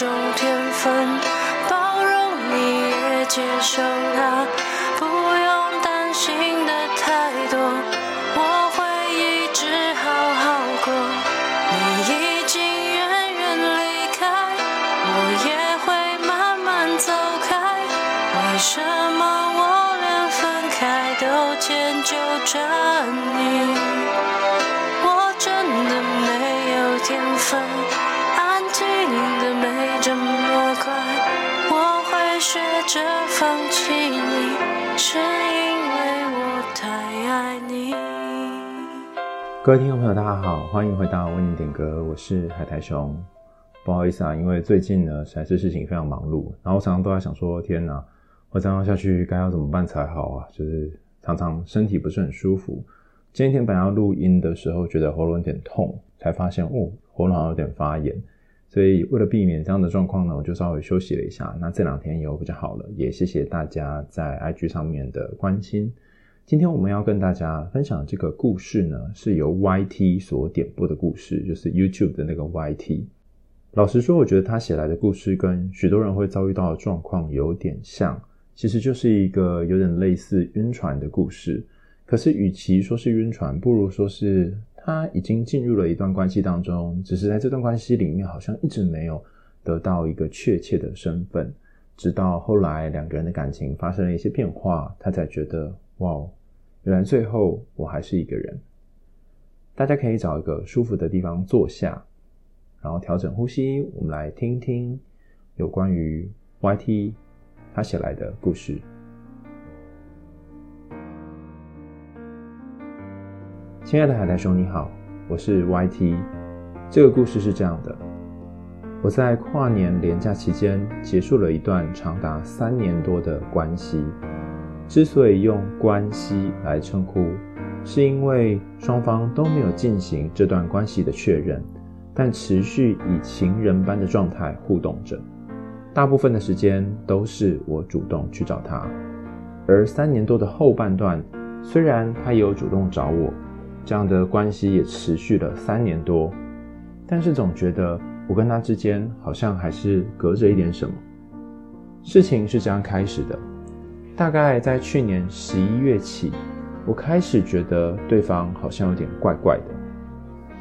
种天分，包容你也接受它，不用担心的太多，我会一直好好过。你已经远远离开，我也会慢慢走开。为什么我连分开都迁就着你？我真的没有天分。着放弃你，是因为我太爱你。各位听众朋友，大家好，欢迎回到为你点歌，我是海苔熊。不好意思啊，因为最近呢，实在是事情非常忙碌，然后常常都在想说，天哪，我这样下去该要怎么办才好啊？就是常常身体不是很舒服。今天本来要录音的时候，觉得喉咙有点痛，才发现哦，喉咙好像有点发炎。所以为了避免这样的状况呢，我就稍微休息了一下。那这两天有比较好了，也谢谢大家在 IG 上面的关心。今天我们要跟大家分享这个故事呢，是由 YT 所点播的故事，就是 YouTube 的那个 YT。老实说，我觉得他写来的故事跟许多人会遭遇到的状况有点像，其实就是一个有点类似晕船的故事。可是与其说是晕船，不如说是。他已经进入了一段关系当中，只是在这段关系里面好像一直没有得到一个确切的身份，直到后来两个人的感情发生了一些变化，他才觉得哇，原来最后我还是一个人。大家可以找一个舒服的地方坐下，然后调整呼吸，我们来听听有关于 YT 他写来的故事。亲爱的海苔兄，你好，我是 YT。这个故事是这样的：我在跨年连假期间结束了一段长达三年多的关系。之所以用关系来称呼，是因为双方都没有进行这段关系的确认，但持续以情人般的状态互动着。大部分的时间都是我主动去找他，而三年多的后半段，虽然他也有主动找我。这样的关系也持续了三年多，但是总觉得我跟他之间好像还是隔着一点什么。事情是这样开始的，大概在去年十一月起，我开始觉得对方好像有点怪怪的，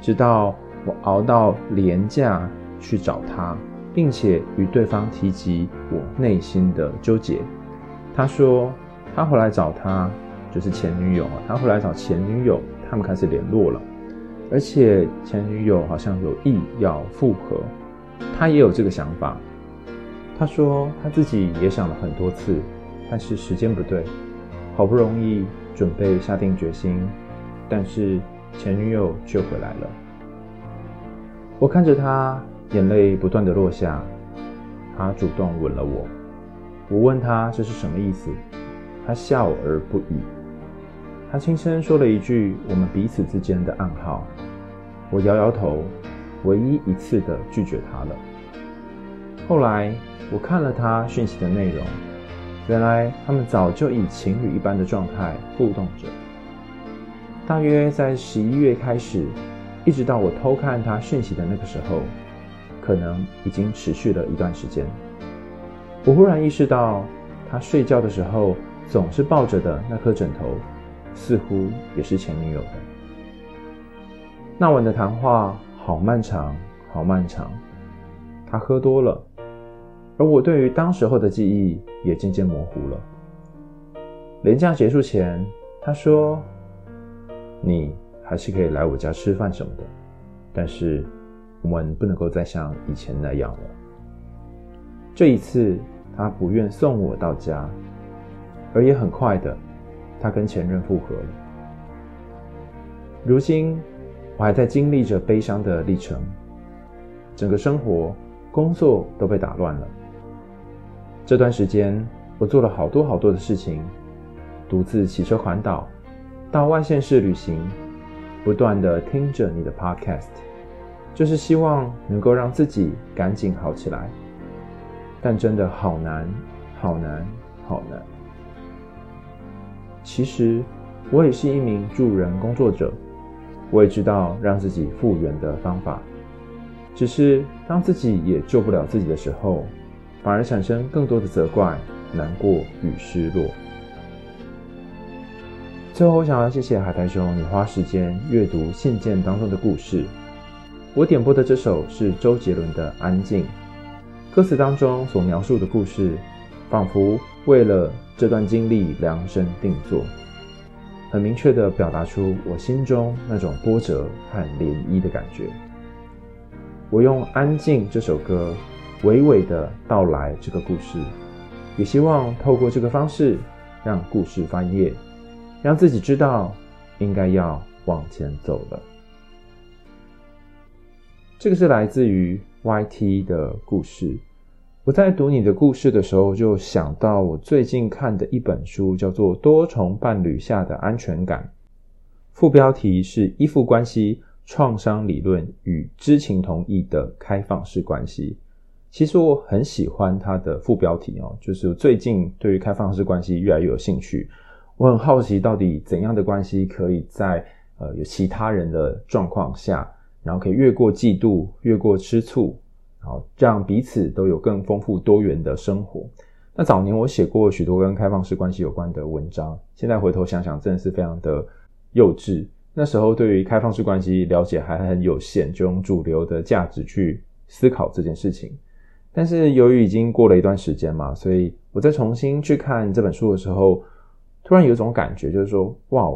直到我熬到连假去找他，并且与对方提及我内心的纠结。他说他回来找他，就是前女友，他回来找前女友。他们开始联络了，而且前女友好像有意要复合，他也有这个想法。他说他自己也想了很多次，但是时间不对，好不容易准备下定决心，但是前女友却回来了。我看着他，眼泪不断的落下，他主动吻了我。我问他这是什么意思，他笑而不语。他轻声说了一句我们彼此之间的暗号，我摇摇头，唯一一次的拒绝他了。后来我看了他讯息的内容，原来他们早就以情侣一般的状态互动着。大约在十一月开始，一直到我偷看他讯息的那个时候，可能已经持续了一段时间。我忽然意识到，他睡觉的时候总是抱着的那颗枕头。似乎也是前女友的。那晚的谈话好漫长，好漫长。他喝多了，而我对于当时候的记忆也渐渐模糊了。连假结束前，他说：“你还是可以来我家吃饭什么的，但是我们不能够再像以前那样了。”这一次，他不愿送我到家，而也很快的。他跟前任复合了。如今，我还在经历着悲伤的历程，整个生活、工作都被打乱了。这段时间，我做了好多好多的事情，独自骑车环岛，到外县市旅行，不断的听着你的 podcast，就是希望能够让自己赶紧好起来。但真的好难，好难，好难。其实，我也是一名助人工作者，我也知道让自己复原的方法，只是当自己也救不了自己的时候，反而产生更多的责怪、难过与失落。最后，我想要谢谢海苔兄，你花时间阅读信件当中的故事。我点播的这首是周杰伦的《安静》，歌词当中所描述的故事，仿佛为了这段经历量身定做，很明确的表达出我心中那种波折和涟漪的感觉。我用《安静》这首歌，娓娓的道来这个故事，也希望透过这个方式，让故事翻页。让自己知道应该要往前走了。这个是来自于 YT 的故事。我在读你的故事的时候，就想到我最近看的一本书，叫做《多重伴侣下的安全感》，副标题是“依附关系创伤理论与知情同意的开放式关系”。其实我很喜欢它的副标题哦，就是最近对于开放式关系越来越有兴趣。我很好奇，到底怎样的关系可以在呃有其他人的状况下，然后可以越过嫉妒，越过吃醋，然后让彼此都有更丰富多元的生活。那早年我写过许多跟开放式关系有关的文章，现在回头想想，真的是非常的幼稚。那时候对于开放式关系了解还很有限，就用主流的价值去思考这件事情。但是由于已经过了一段时间嘛，所以我再重新去看这本书的时候。突然有种感觉，就是说，哇，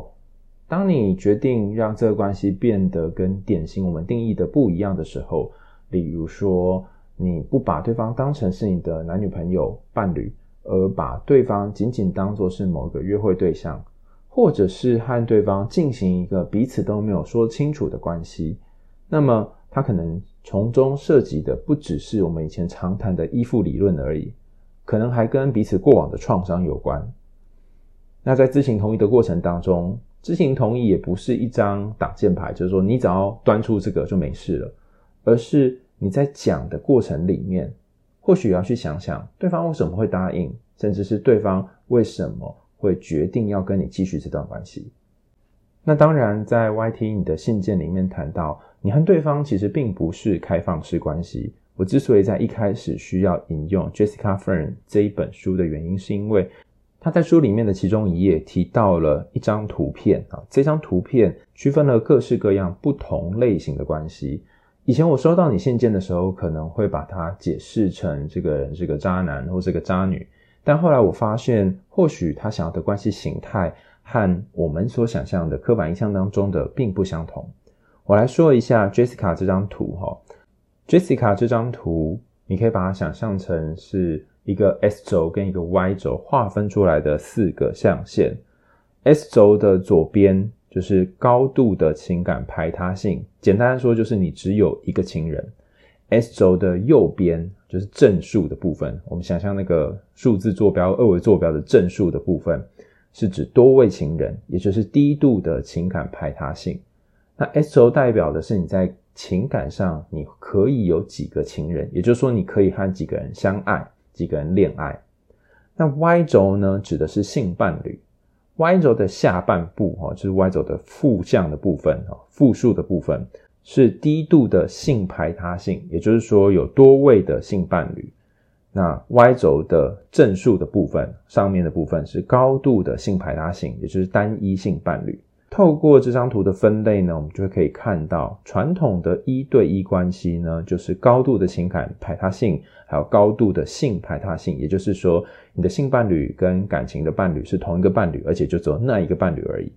当你决定让这个关系变得跟典型我们定义的不一样的时候，例如说，你不把对方当成是你的男女朋友、伴侣，而把对方仅仅当作是某个约会对象，或者是和对方进行一个彼此都没有说清楚的关系，那么他可能从中涉及的不只是我们以前常谈的依附理论而已，可能还跟彼此过往的创伤有关。那在知情同意的过程当中，知情同意也不是一张挡箭牌，就是说你只要端出这个就没事了，而是你在讲的过程里面，或许要去想想对方为什么会答应，甚至是对方为什么会决定要跟你继续这段关系。那当然，在 YT 你的信件里面谈到，你和对方其实并不是开放式关系。我之所以在一开始需要引用 Jessica Fern 这一本书的原因，是因为。他在书里面的其中一页提到了一张图片啊，这张图片区分了各式各样不同类型的关系。以前我收到你信件的时候，可能会把它解释成这个人是个渣男或是个渣女，但后来我发现，或许他想要的关系形态和我们所想象的刻板印象当中的并不相同。我来说一下 Jessica 这张图哈，Jessica 这张图，你可以把它想象成是。一个 S 轴跟一个 Y 轴划分出来的四个象限，S 轴的左边就是高度的情感排他性，简单来说就是你只有一个情人。S 轴的右边就是正数的部分，我们想象那个数字坐标、二维坐标的正数的部分，是指多位情人，也就是低度的情感排他性。那 S 轴代表的是你在情感上你可以有几个情人，也就是说你可以和几个人相爱。几个人恋爱，那 Y 轴呢？指的是性伴侣。Y 轴的下半部，哈，就是 Y 轴的负向的部分，哈，负数的部分是低度的性排他性，也就是说有多位的性伴侣。那 Y 轴的正数的部分，上面的部分是高度的性排他性，也就是单一性伴侣。透过这张图的分类呢，我们就可以看到，传统的一对一关系呢，就是高度的情感排他性，还有高度的性排他性。也就是说，你的性伴侣跟感情的伴侣是同一个伴侣，而且就只有那一个伴侣而已。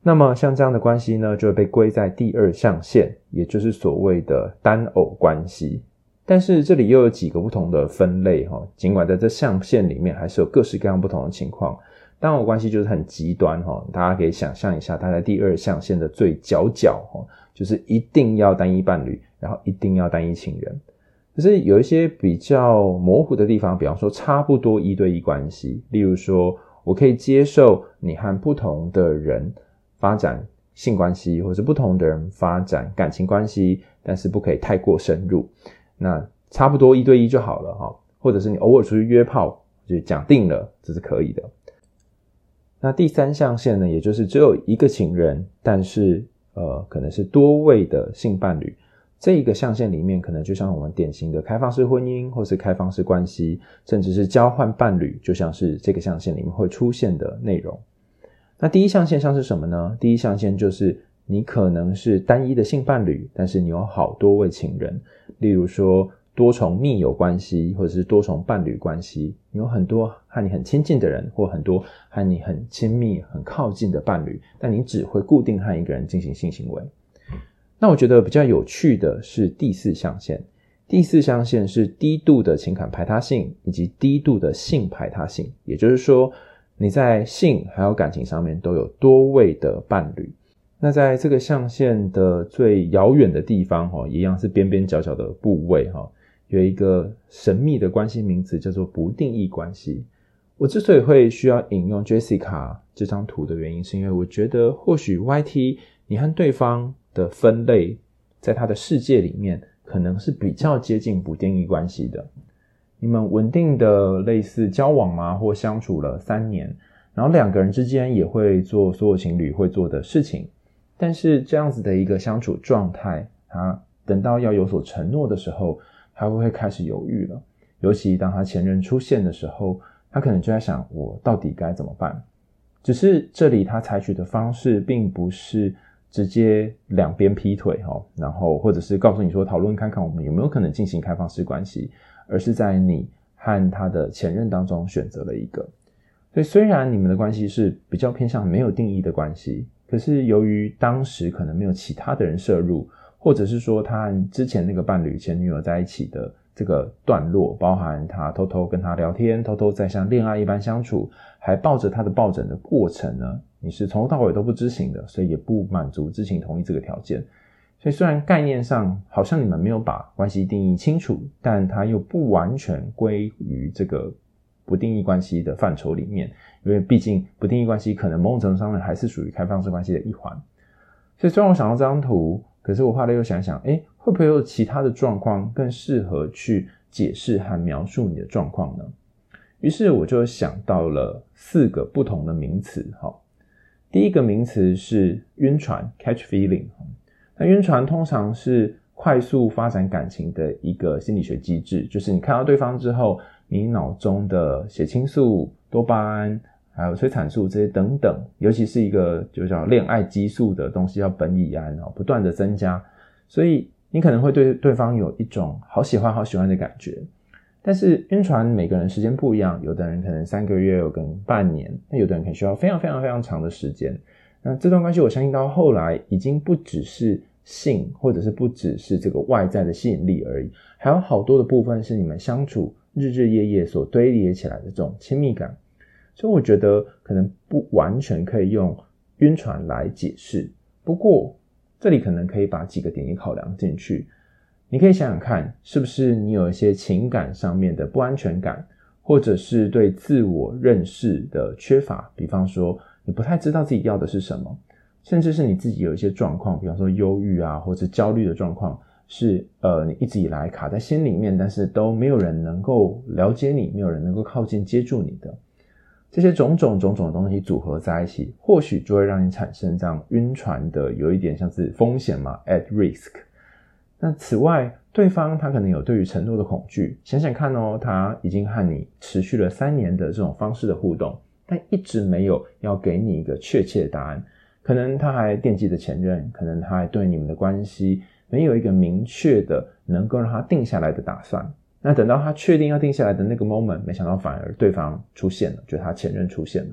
那么，像这样的关系呢，就会被归在第二象限，也就是所谓的单偶关系。但是这里又有几个不同的分类哈，尽管在这象限里面，还是有各式各样不同的情况。单偶关系就是很极端哈，大家可以想象一下，它在第二象限的最角角哈，就是一定要单一伴侣，然后一定要单一情人。可是有一些比较模糊的地方，比方说差不多一对一关系，例如说我可以接受你和不同的人发展性关系，或是不同的人发展感情关系，但是不可以太过深入。那差不多一对一就好了哈，或者是你偶尔出去约炮，就讲定了，这是可以的。那第三象限呢，也就是只有一个情人，但是呃，可能是多位的性伴侣。这一个象限里面，可能就像我们典型的开放式婚姻，或是开放式关系，甚至是交换伴侣，就像是这个象限里面会出现的内容。那第一象限像是什么呢？第一象限就是你可能是单一的性伴侣，但是你有好多位情人，例如说多重密友关系，或者是多重伴侣关系，你有很多和你很亲近的人，或很多和你很亲密、很靠近的伴侣，但你只会固定和一个人进行性行为。那我觉得比较有趣的是第四象限，第四象限是低度的情感排他性以及低度的性排他性，也就是说你在性还有感情上面都有多位的伴侣。那在这个象限的最遥远的地方，哈，一样是边边角角的部位，哈，有一个神秘的关系名词叫做不定义关系。我之所以会需要引用 Jessica 这张图的原因，是因为我觉得或许 YT 你和对方。的分类，在他的世界里面，可能是比较接近不定义关系的。你们稳定的类似交往吗？或相处了三年，然后两个人之间也会做所有情侣会做的事情。但是这样子的一个相处状态，他等到要有所承诺的时候，他会开始犹豫了。尤其当他前任出现的时候，他可能就在想：我到底该怎么办？只是这里他采取的方式，并不是。直接两边劈腿哈，然后或者是告诉你说，讨论看看我们有没有可能进行开放式关系，而是在你和他的前任当中选择了一个。所以虽然你们的关系是比较偏向没有定义的关系，可是由于当时可能没有其他的人摄入，或者是说他和之前那个伴侣前女友在一起的这个段落，包含他偷偷跟他聊天，偷偷在像恋爱一般相处，还抱着他的抱枕的过程呢。你是从头到尾都不知情的，所以也不满足知情同意这个条件。所以虽然概念上好像你们没有把关系定义清楚，但它又不完全归于这个不定义关系的范畴里面，因为毕竟不定义关系可能某种程度上面还是属于开放式关系的一环。所以虽然我想到这张图，可是我后来又想想，诶，会不会有其他的状况更适合去解释和描述你的状况呢？于是我就想到了四个不同的名词，哈。第一个名词是晕船 （catch feeling）。那晕船通常是快速发展感情的一个心理学机制，就是你看到对方之后，你脑中的血清素、多巴胺还有催产素这些等等，尤其是一个就叫恋爱激素的东西，叫苯乙胺啊，不断的增加，所以你可能会对对方有一种好喜欢、好喜欢的感觉。但是晕船每个人时间不一样，有的人可能三个月，有个人半年，那有的人可能需要非常非常非常长的时间。那这段关系，我相信到后来已经不只是性，或者是不只是这个外在的吸引力而已，还有好多的部分是你们相处日日夜夜所堆叠起来的这种亲密感。所以我觉得可能不完全可以用晕船来解释，不过这里可能可以把几个点也考量进去。你可以想想看，是不是你有一些情感上面的不安全感，或者是对自我认识的缺乏？比方说，你不太知道自己要的是什么，甚至是你自己有一些状况，比方说忧郁啊，或者焦虑的状况，是呃，你一直以来卡在心里面，但是都没有人能够了解你，没有人能够靠近接住你的这些种种种种的东西组合在一起，或许就会让你产生这样晕船的，有一点像是风险嘛，at risk。那此外，对方他可能有对于承诺的恐惧。想想看哦，他已经和你持续了三年的这种方式的互动，但一直没有要给你一个确切的答案。可能他还惦记着前任，可能他还对你们的关系没有一个明确的能够让他定下来的打算。那等到他确定要定下来的那个 moment，没想到反而对方出现了，就是他前任出现了。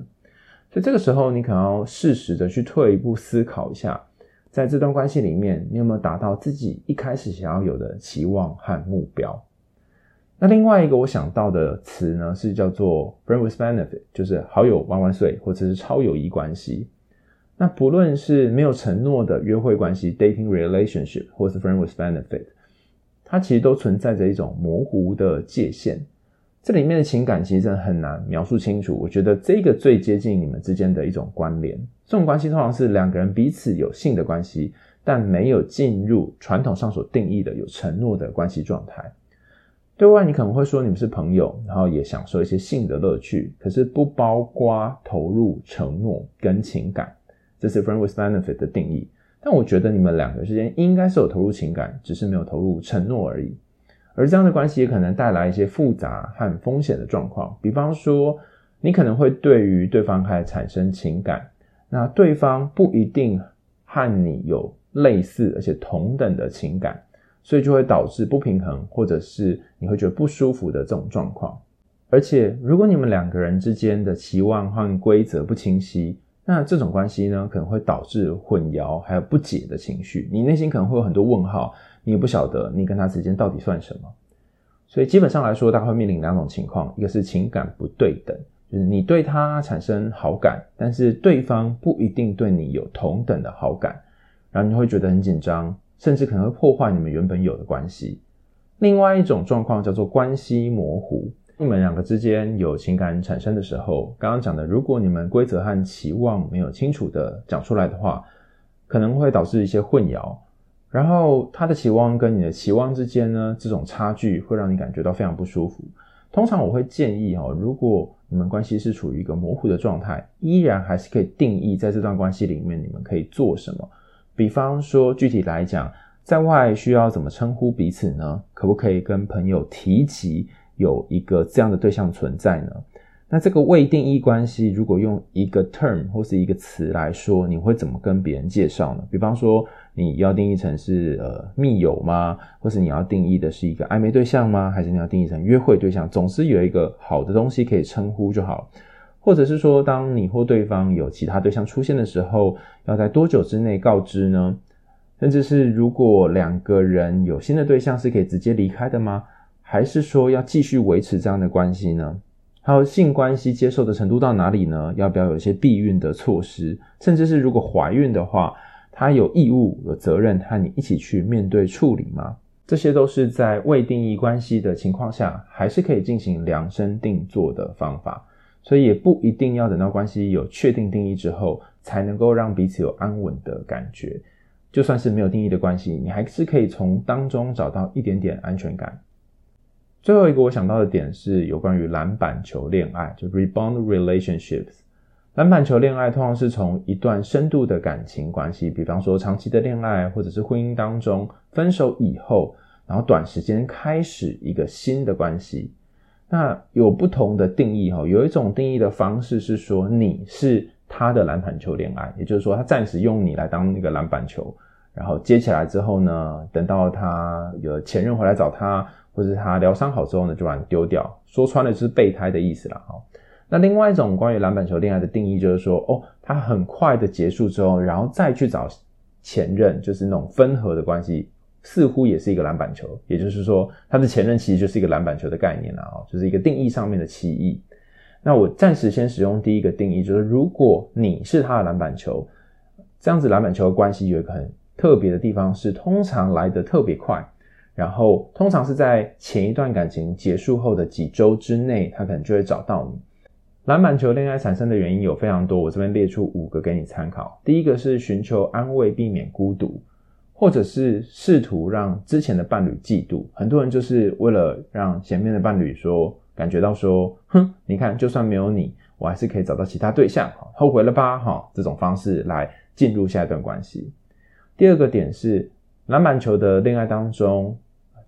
所以这个时候，你可能要适时的去退一步思考一下。在这段关系里面，你有没有达到自己一开始想要有的期望和目标？那另外一个我想到的词呢，是叫做 friend with benefit，就是好友万万岁，或者是超友谊关系。那不论是没有承诺的约会关系 （dating relationship） 或是 friend with benefit，它其实都存在着一种模糊的界限。这里面的情感其实真的很难描述清楚。我觉得这个最接近你们之间的一种关联。这种关系通常是两个人彼此有性的关系，但没有进入传统上所定义的有承诺的关系状态。对外你可能会说你们是朋友，然后也享受一些性的乐趣，可是不包括投入承诺跟情感。这是 friend with benefit 的定义。但我觉得你们两个之间应该是有投入情感，只是没有投入承诺而已。而这样的关系也可能带来一些复杂和风险的状况，比方说，你可能会对于对方开始产生情感，那对方不一定和你有类似而且同等的情感，所以就会导致不平衡，或者是你会觉得不舒服的这种状况。而且，如果你们两个人之间的期望和规则不清晰，那这种关系呢，可能会导致混淆还有不解的情绪，你内心可能会有很多问号。你也不晓得你跟他之间到底算什么，所以基本上来说，大概会面临两种情况：一个是情感不对等，就是你对他产生好感，但是对方不一定对你有同等的好感，然后你会觉得很紧张，甚至可能会破坏你们原本有的关系。另外一种状况叫做关系模糊，你们两个之间有情感产生的时候，刚刚讲的，如果你们规则和期望没有清楚的讲出来的话，可能会导致一些混淆。然后他的期望跟你的期望之间呢，这种差距会让你感觉到非常不舒服。通常我会建议哦，如果你们关系是处于一个模糊的状态，依然还是可以定义在这段关系里面你们可以做什么。比方说，具体来讲，在外需要怎么称呼彼此呢？可不可以跟朋友提及有一个这样的对象存在呢？那这个未定义关系，如果用一个 term 或是一个词来说，你会怎么跟别人介绍呢？比方说，你要定义成是呃密友吗？或是你要定义的是一个暧昧对象吗？还是你要定义成约会对象？总是有一个好的东西可以称呼就好。或者是说，当你或对方有其他对象出现的时候，要在多久之内告知呢？甚至是如果两个人有新的对象，是可以直接离开的吗？还是说要继续维持这样的关系呢？还有性关系接受的程度到哪里呢？要不要有一些避孕的措施？甚至是如果怀孕的话，他有义务、有责任和你一起去面对处理吗？这些都是在未定义关系的情况下，还是可以进行量身定做的方法。所以也不一定要等到关系有确定定义之后，才能够让彼此有安稳的感觉。就算是没有定义的关系，你还是可以从当中找到一点点安全感。最后一个我想到的点是有关于篮板球恋爱，就 rebound relationships。篮板球恋爱通常是从一段深度的感情关系，比方说长期的恋爱或者是婚姻当中分手以后，然后短时间开始一个新的关系。那有不同的定义哈，有一种定义的方式是说你是他的篮板球恋爱，也就是说他暂时用你来当那个篮板球，然后接起来之后呢，等到他有前任回来找他，或者是他疗伤好之后呢，就把你丢掉。说穿了就是备胎的意思了哈。那另外一种关于篮板球恋爱的定义就是说，哦，他很快的结束之后，然后再去找前任，就是那种分合的关系，似乎也是一个篮板球。也就是说，他的前任其实就是一个篮板球的概念了啊，就是一个定义上面的歧义。那我暂时先使用第一个定义，就是如果你是他的篮板球，这样子篮板球的关系有一个很特别的地方是，通常来的特别快，然后通常是在前一段感情结束后的几周之内，他可能就会找到你。篮板球恋爱产生的原因有非常多，我这边列出五个给你参考。第一个是寻求安慰，避免孤独，或者是试图让之前的伴侣嫉妒。很多人就是为了让前面的伴侣说，感觉到说，哼，你看，就算没有你，我还是可以找到其他对象，后悔了吧？哈，这种方式来进入下一段关系。第二个点是篮板球的恋爱当中，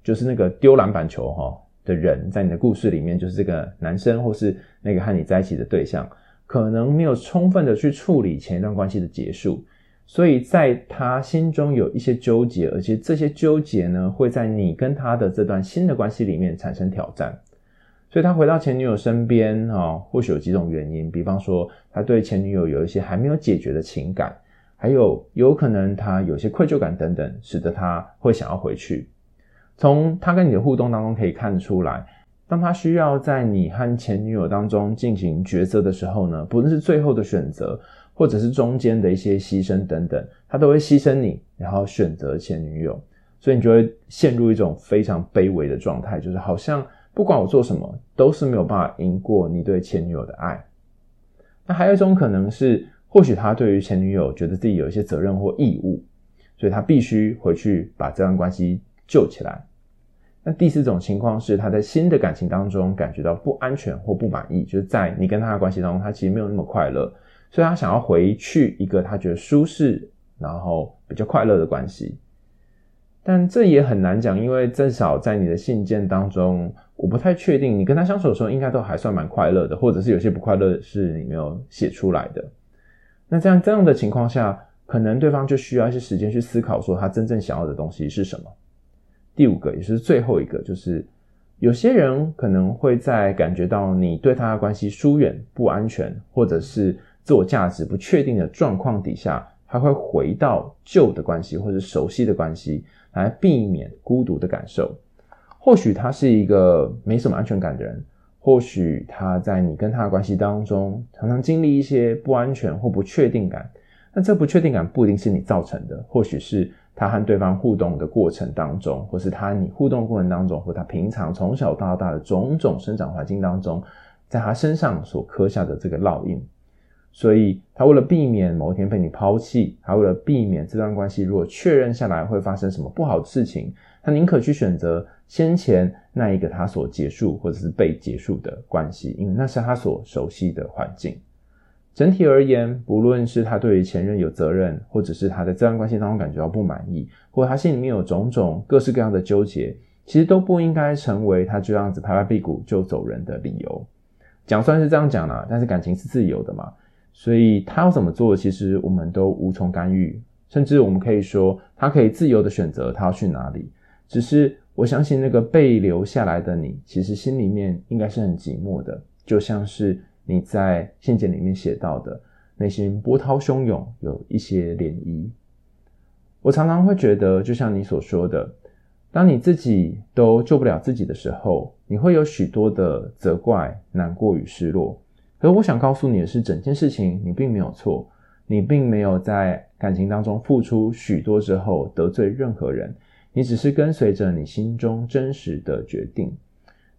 就是那个丢篮板球，哈。的人在你的故事里面，就是这个男生或是那个和你在一起的对象，可能没有充分的去处理前一段关系的结束，所以在他心中有一些纠结，而且这些纠结呢，会在你跟他的这段新的关系里面产生挑战。所以他回到前女友身边啊，或许有几种原因，比方说他对前女友有一些还没有解决的情感，还有有可能他有些愧疚感等等，使得他会想要回去。从他跟你的互动当中可以看出来，当他需要在你和前女友当中进行抉择的时候呢，不论是最后的选择，或者是中间的一些牺牲等等，他都会牺牲你，然后选择前女友，所以你就会陷入一种非常卑微的状态，就是好像不管我做什么，都是没有办法赢过你对前女友的爱。那还有一种可能是，或许他对于前女友觉得自己有一些责任或义务，所以他必须回去把这段关系。救起来。那第四种情况是，他在新的感情当中感觉到不安全或不满意，就是在你跟他的关系当中，他其实没有那么快乐，所以他想要回去一个他觉得舒适然后比较快乐的关系。但这也很难讲，因为至少在你的信件当中，我不太确定你跟他相处的时候应该都还算蛮快乐的，或者是有些不快乐是你没有写出来的。那这样这样的情况下，可能对方就需要一些时间去思考，说他真正想要的东西是什么。第五个，也是最后一个，就是有些人可能会在感觉到你对他的关系疏远、不安全，或者是自我价值不确定的状况底下，他会回到旧的关系或者熟悉的关系，来避免孤独的感受。或许他是一个没什么安全感的人，或许他在你跟他的关系当中，常常经历一些不安全或不确定感。那这不确定感不一定是你造成的，或许是。他和对方互动的过程当中，或是他你互动过程当中，或他平常从小到大的种种生长环境当中，在他身上所刻下的这个烙印，所以他为了避免某一天被你抛弃，他为了避免这段关系如果确认下来会发生什么不好的事情，他宁可去选择先前那一个他所结束或者是被结束的关系，因为那是他所熟悉的环境。整体而言，不论是他对于前任有责任，或者是他在这段关系当中感觉到不满意，或者他心里面有种种各式各样的纠结，其实都不应该成为他这样子拍拍屁股就走人的理由。讲虽然是这样讲啦，但是感情是自由的嘛，所以他要怎么做，其实我们都无从干预，甚至我们可以说，他可以自由的选择他要去哪里。只是我相信那个被留下来的你，其实心里面应该是很寂寞的，就像是。你在信件里面写到的内心波涛汹涌，有一些涟漪。我常常会觉得，就像你所说的，当你自己都救不了自己的时候，你会有许多的责怪、难过与失落。可我想告诉你的是，整件事情你并没有错，你并没有在感情当中付出许多之后得罪任何人，你只是跟随着你心中真实的决定。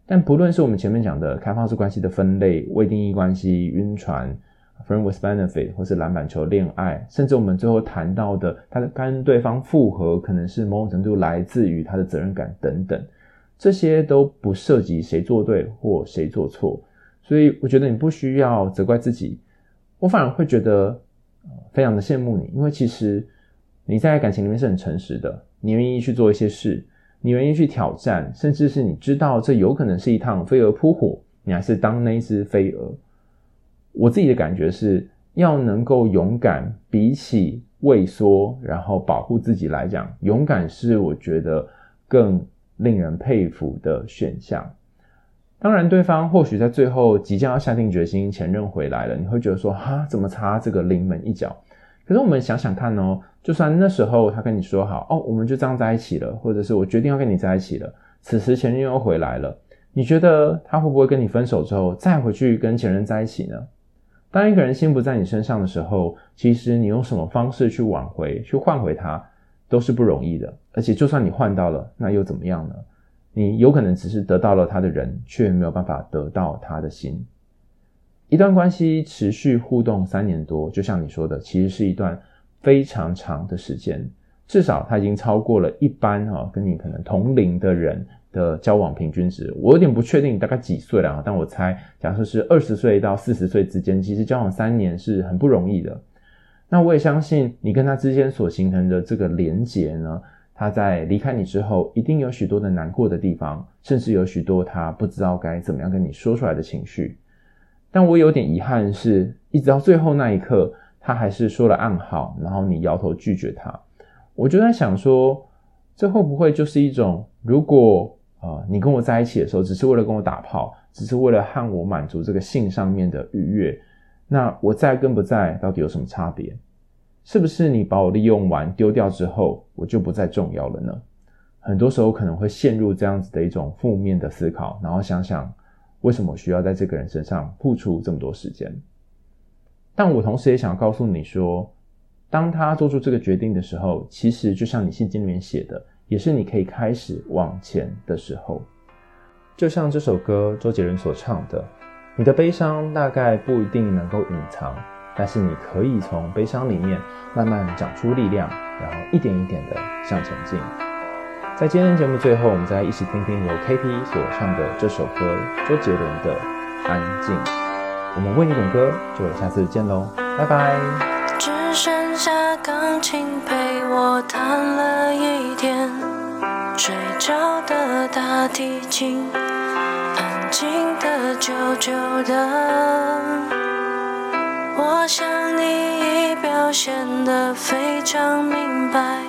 但不论是我们前面讲的开放式关系的分类、未定义关系、晕船、friend with benefit，或是篮板球恋爱，甚至我们最后谈到的他跟对方复合，可能是某种程度来自于他的责任感等等，这些都不涉及谁做对或谁做错，所以我觉得你不需要责怪自己，我反而会觉得非常的羡慕你，因为其实你在感情里面是很诚实的，你愿意去做一些事。你愿意去挑战，甚至是你知道这有可能是一趟飞蛾扑火，你还是当那只飞蛾。我自己的感觉是要能够勇敢，比起畏缩，然后保护自己来讲，勇敢是我觉得更令人佩服的选项。当然，对方或许在最后即将要下定决心，前任回来了，你会觉得说，哈，怎么差这个临门一脚？可是我们想想看哦，就算那时候他跟你说好哦，我们就这样在一起了，或者是我决定要跟你在一起了，此时前任又回来了，你觉得他会不会跟你分手之后再回去跟前任在一起呢？当一个人心不在你身上的时候，其实你用什么方式去挽回、去换回他都是不容易的。而且就算你换到了，那又怎么样呢？你有可能只是得到了他的人，却没有办法得到他的心。一段关系持续互动三年多，就像你说的，其实是一段非常长的时间。至少他已经超过了一般哈跟你可能同龄的人的交往平均值。我有点不确定你大概几岁了啊，但我猜，假设是二十岁到四十岁之间，其实交往三年是很不容易的。那我也相信你跟他之间所形成的这个连结呢，他在离开你之后，一定有许多的难过的地方，甚至有许多他不知道该怎么样跟你说出来的情绪。但我有点遗憾是，一直到最后那一刻，他还是说了暗号，然后你摇头拒绝他。我就在想说，这会不会就是一种，如果啊、呃，你跟我在一起的时候，只是为了跟我打炮，只是为了和我满足这个性上面的愉悦，那我在跟不在到底有什么差别？是不是你把我利用完丢掉之后，我就不再重要了呢？很多时候可能会陷入这样子的一种负面的思考，然后想想。为什么需要在这个人身上付出这么多时间？但我同时也想告诉你说，当他做出这个决定的时候，其实就像你信件里面写的，也是你可以开始往前的时候。就像这首歌周杰伦所唱的：“你的悲伤大概不一定能够隐藏，但是你可以从悲伤里面慢慢长出力量，然后一点一点的向前进。”在今天节目最后，我们再一起听听由 KT 所唱的这首歌，周杰伦的《安静》。我们为你点歌，就下次见喽，拜拜。只剩下钢琴陪我弹了一天，睡着的大提琴，安静的久久的。我想你已表现得非常明白，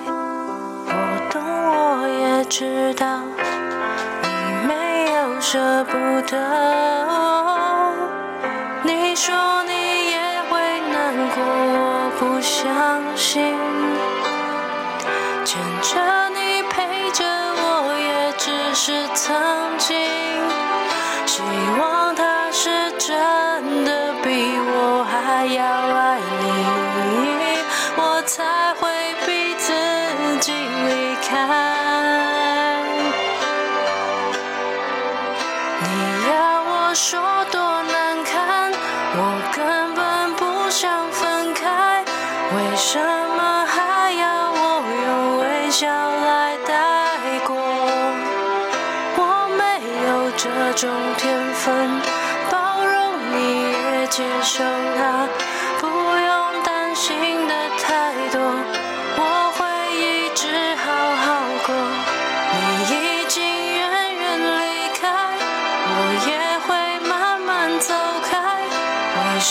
知道，你没有舍不得。你说你也会难过。我不相信，牵着你陪着我，也只是曾经。希望他是真的比我还要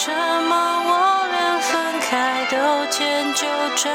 什么我连分开都迁就着